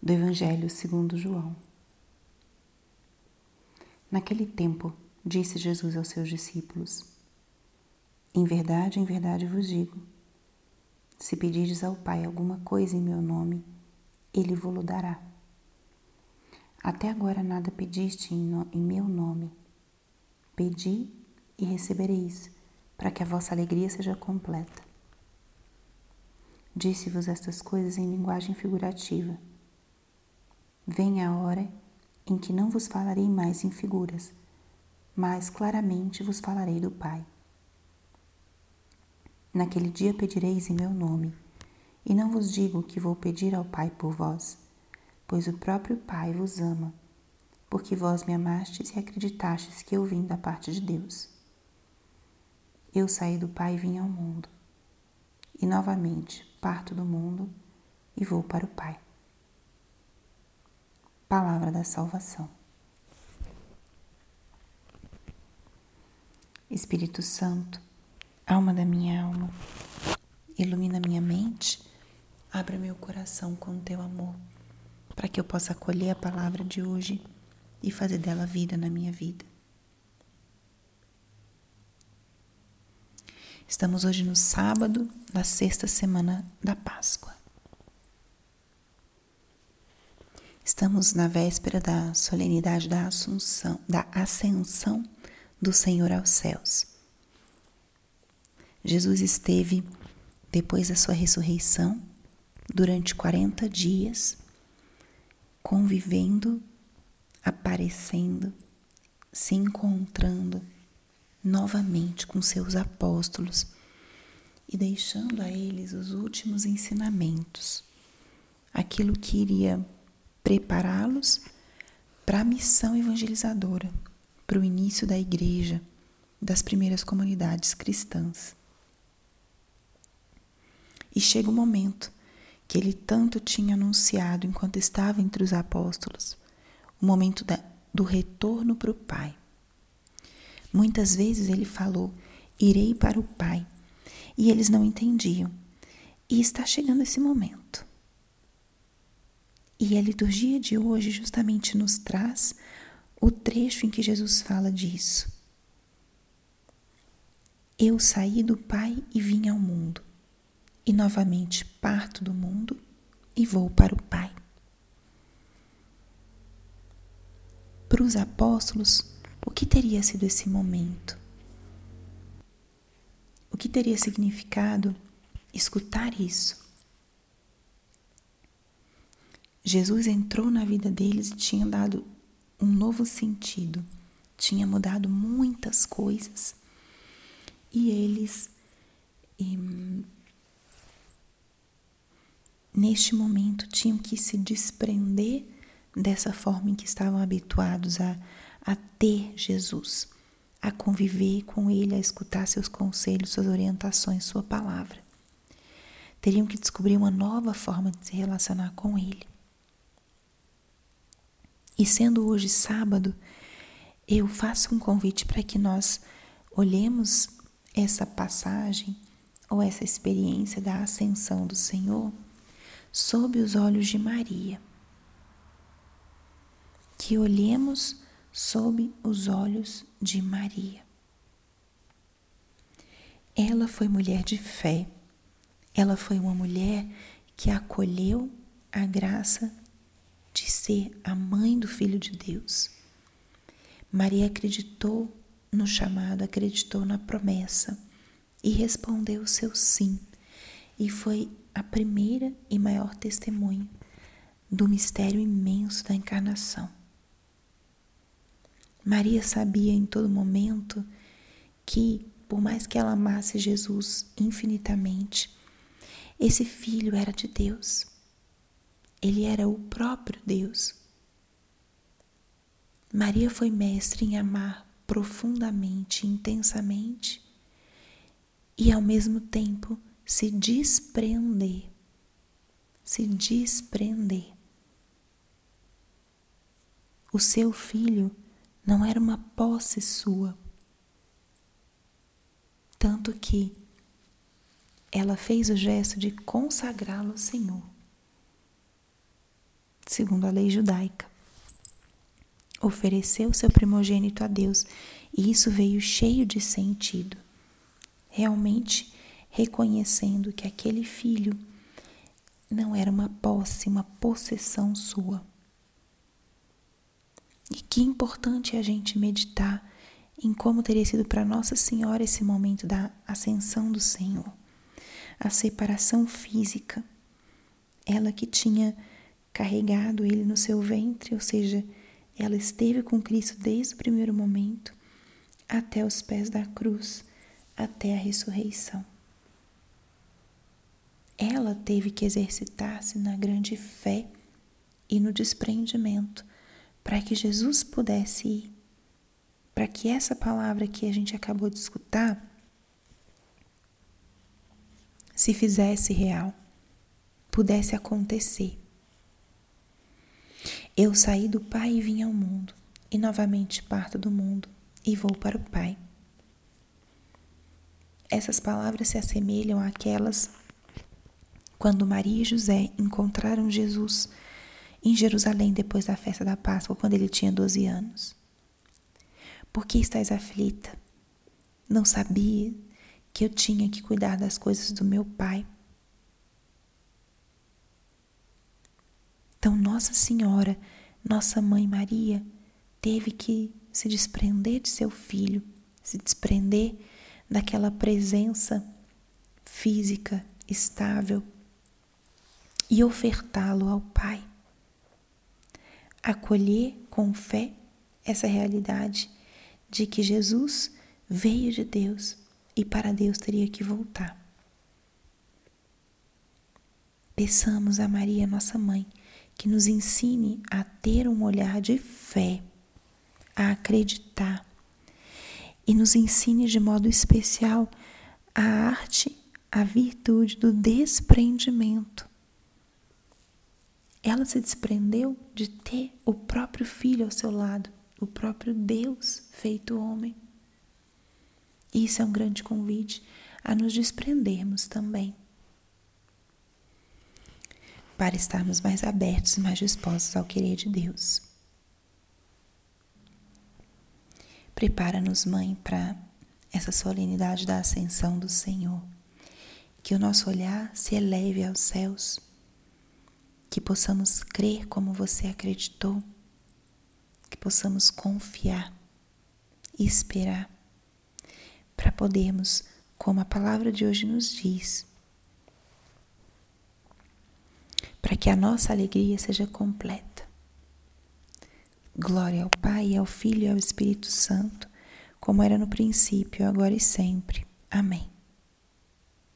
do Evangelho segundo João. Naquele tempo, disse Jesus aos seus discípulos: Em verdade, em verdade vos digo: se pedirdes ao Pai alguma coisa em meu nome, ele vô-lo dará. Até agora nada pediste em, no, em meu nome. Pedi e recebereis, para que a vossa alegria seja completa. Disse-vos estas coisas em linguagem figurativa. Vem a hora em que não vos falarei mais em figuras, mas claramente vos falarei do Pai. Naquele dia pedireis em meu nome, e não vos digo que vou pedir ao Pai por vós, pois o próprio Pai vos ama, porque vós me amastes e acreditastes que eu vim da parte de Deus. Eu saí do Pai e vim ao mundo, e novamente parto do mundo e vou para o Pai. Palavra da Salvação. Espírito Santo, alma da minha alma, ilumina minha mente, abre meu coração com teu amor, para que eu possa acolher a palavra de hoje e fazer dela vida na minha vida. Estamos hoje no sábado da sexta semana da Páscoa. Estamos na véspera da solenidade da Assunção, da Ascensão do Senhor aos céus. Jesus esteve, depois da sua ressurreição, durante 40 dias, convivendo, aparecendo, se encontrando novamente com seus apóstolos e deixando a eles os últimos ensinamentos, aquilo que iria prepará-los para a missão evangelizadora, para o início da igreja, das primeiras comunidades cristãs. E chega o momento que ele tanto tinha anunciado enquanto estava entre os apóstolos, o momento da, do retorno para o Pai. Muitas vezes ele falou: Irei para o Pai. E eles não entendiam. E está chegando esse momento. E a liturgia de hoje justamente nos traz o trecho em que Jesus fala disso. Eu saí do Pai e vim ao mundo, e novamente parto do mundo e vou para o Pai. Para os apóstolos, o que teria sido esse momento? O que teria significado escutar isso? Jesus entrou na vida deles e tinha dado um novo sentido, tinha mudado muitas coisas. E eles, neste momento, tinham que se desprender dessa forma em que estavam habituados a a ter Jesus, a conviver com Ele, a escutar seus conselhos, suas orientações, Sua palavra. Teriam que descobrir uma nova forma de se relacionar com Ele. E sendo hoje sábado, eu faço um convite para que nós olhemos essa passagem ou essa experiência da ascensão do Senhor sob os olhos de Maria. Que olhemos sob os olhos de Maria. Ela foi mulher de fé, ela foi uma mulher que acolheu a graça de ser a mãe do Filho de Deus. Maria acreditou no chamado, acreditou na promessa e respondeu o seu sim, e foi a primeira e maior testemunha do mistério imenso da encarnação. Maria sabia em todo momento que, por mais que ela amasse Jesus infinitamente, esse filho era de Deus. Ele era o próprio Deus. Maria foi mestre em amar profundamente, intensamente e ao mesmo tempo se desprender. Se desprender. O seu filho não era uma posse sua. Tanto que ela fez o gesto de consagrá-lo ao Senhor. Segundo a lei judaica. Ofereceu seu primogênito a Deus e isso veio cheio de sentido, realmente reconhecendo que aquele filho não era uma posse, uma possessão sua. E que importante é a gente meditar em como teria sido para Nossa Senhora esse momento da ascensão do Senhor, a separação física. Ela que tinha carregado ele no seu ventre, ou seja, ela esteve com Cristo desde o primeiro momento até os pés da cruz, até a ressurreição. Ela teve que exercitar-se na grande fé e no desprendimento para que Jesus pudesse ir, para que essa palavra que a gente acabou de escutar se fizesse real, pudesse acontecer. Eu saí do Pai e vim ao mundo, e novamente parto do mundo e vou para o Pai. Essas palavras se assemelham àquelas quando Maria e José encontraram Jesus em Jerusalém depois da festa da Páscoa, quando ele tinha 12 anos. Por que estás aflita? Não sabia que eu tinha que cuidar das coisas do meu pai. Nossa Senhora, nossa mãe Maria, teve que se desprender de seu filho, se desprender daquela presença física estável e ofertá-lo ao Pai. Acolher com fé essa realidade de que Jesus veio de Deus e para Deus teria que voltar. Peçamos a Maria, nossa mãe, que nos ensine a ter um olhar de fé, a acreditar. E nos ensine de modo especial a arte, a virtude do desprendimento. Ela se desprendeu de ter o próprio filho ao seu lado, o próprio Deus feito homem. Isso é um grande convite a nos desprendermos também, para estarmos mais abertos e mais dispostos ao querer de Deus. Prepara-nos, Mãe, para essa solenidade da ascensão do Senhor. Que o nosso olhar se eleve aos céus que possamos crer como você acreditou, que possamos confiar e esperar para podermos, como a palavra de hoje nos diz, para que a nossa alegria seja completa. Glória ao Pai, ao Filho e ao Espírito Santo, como era no princípio, agora e sempre. Amém.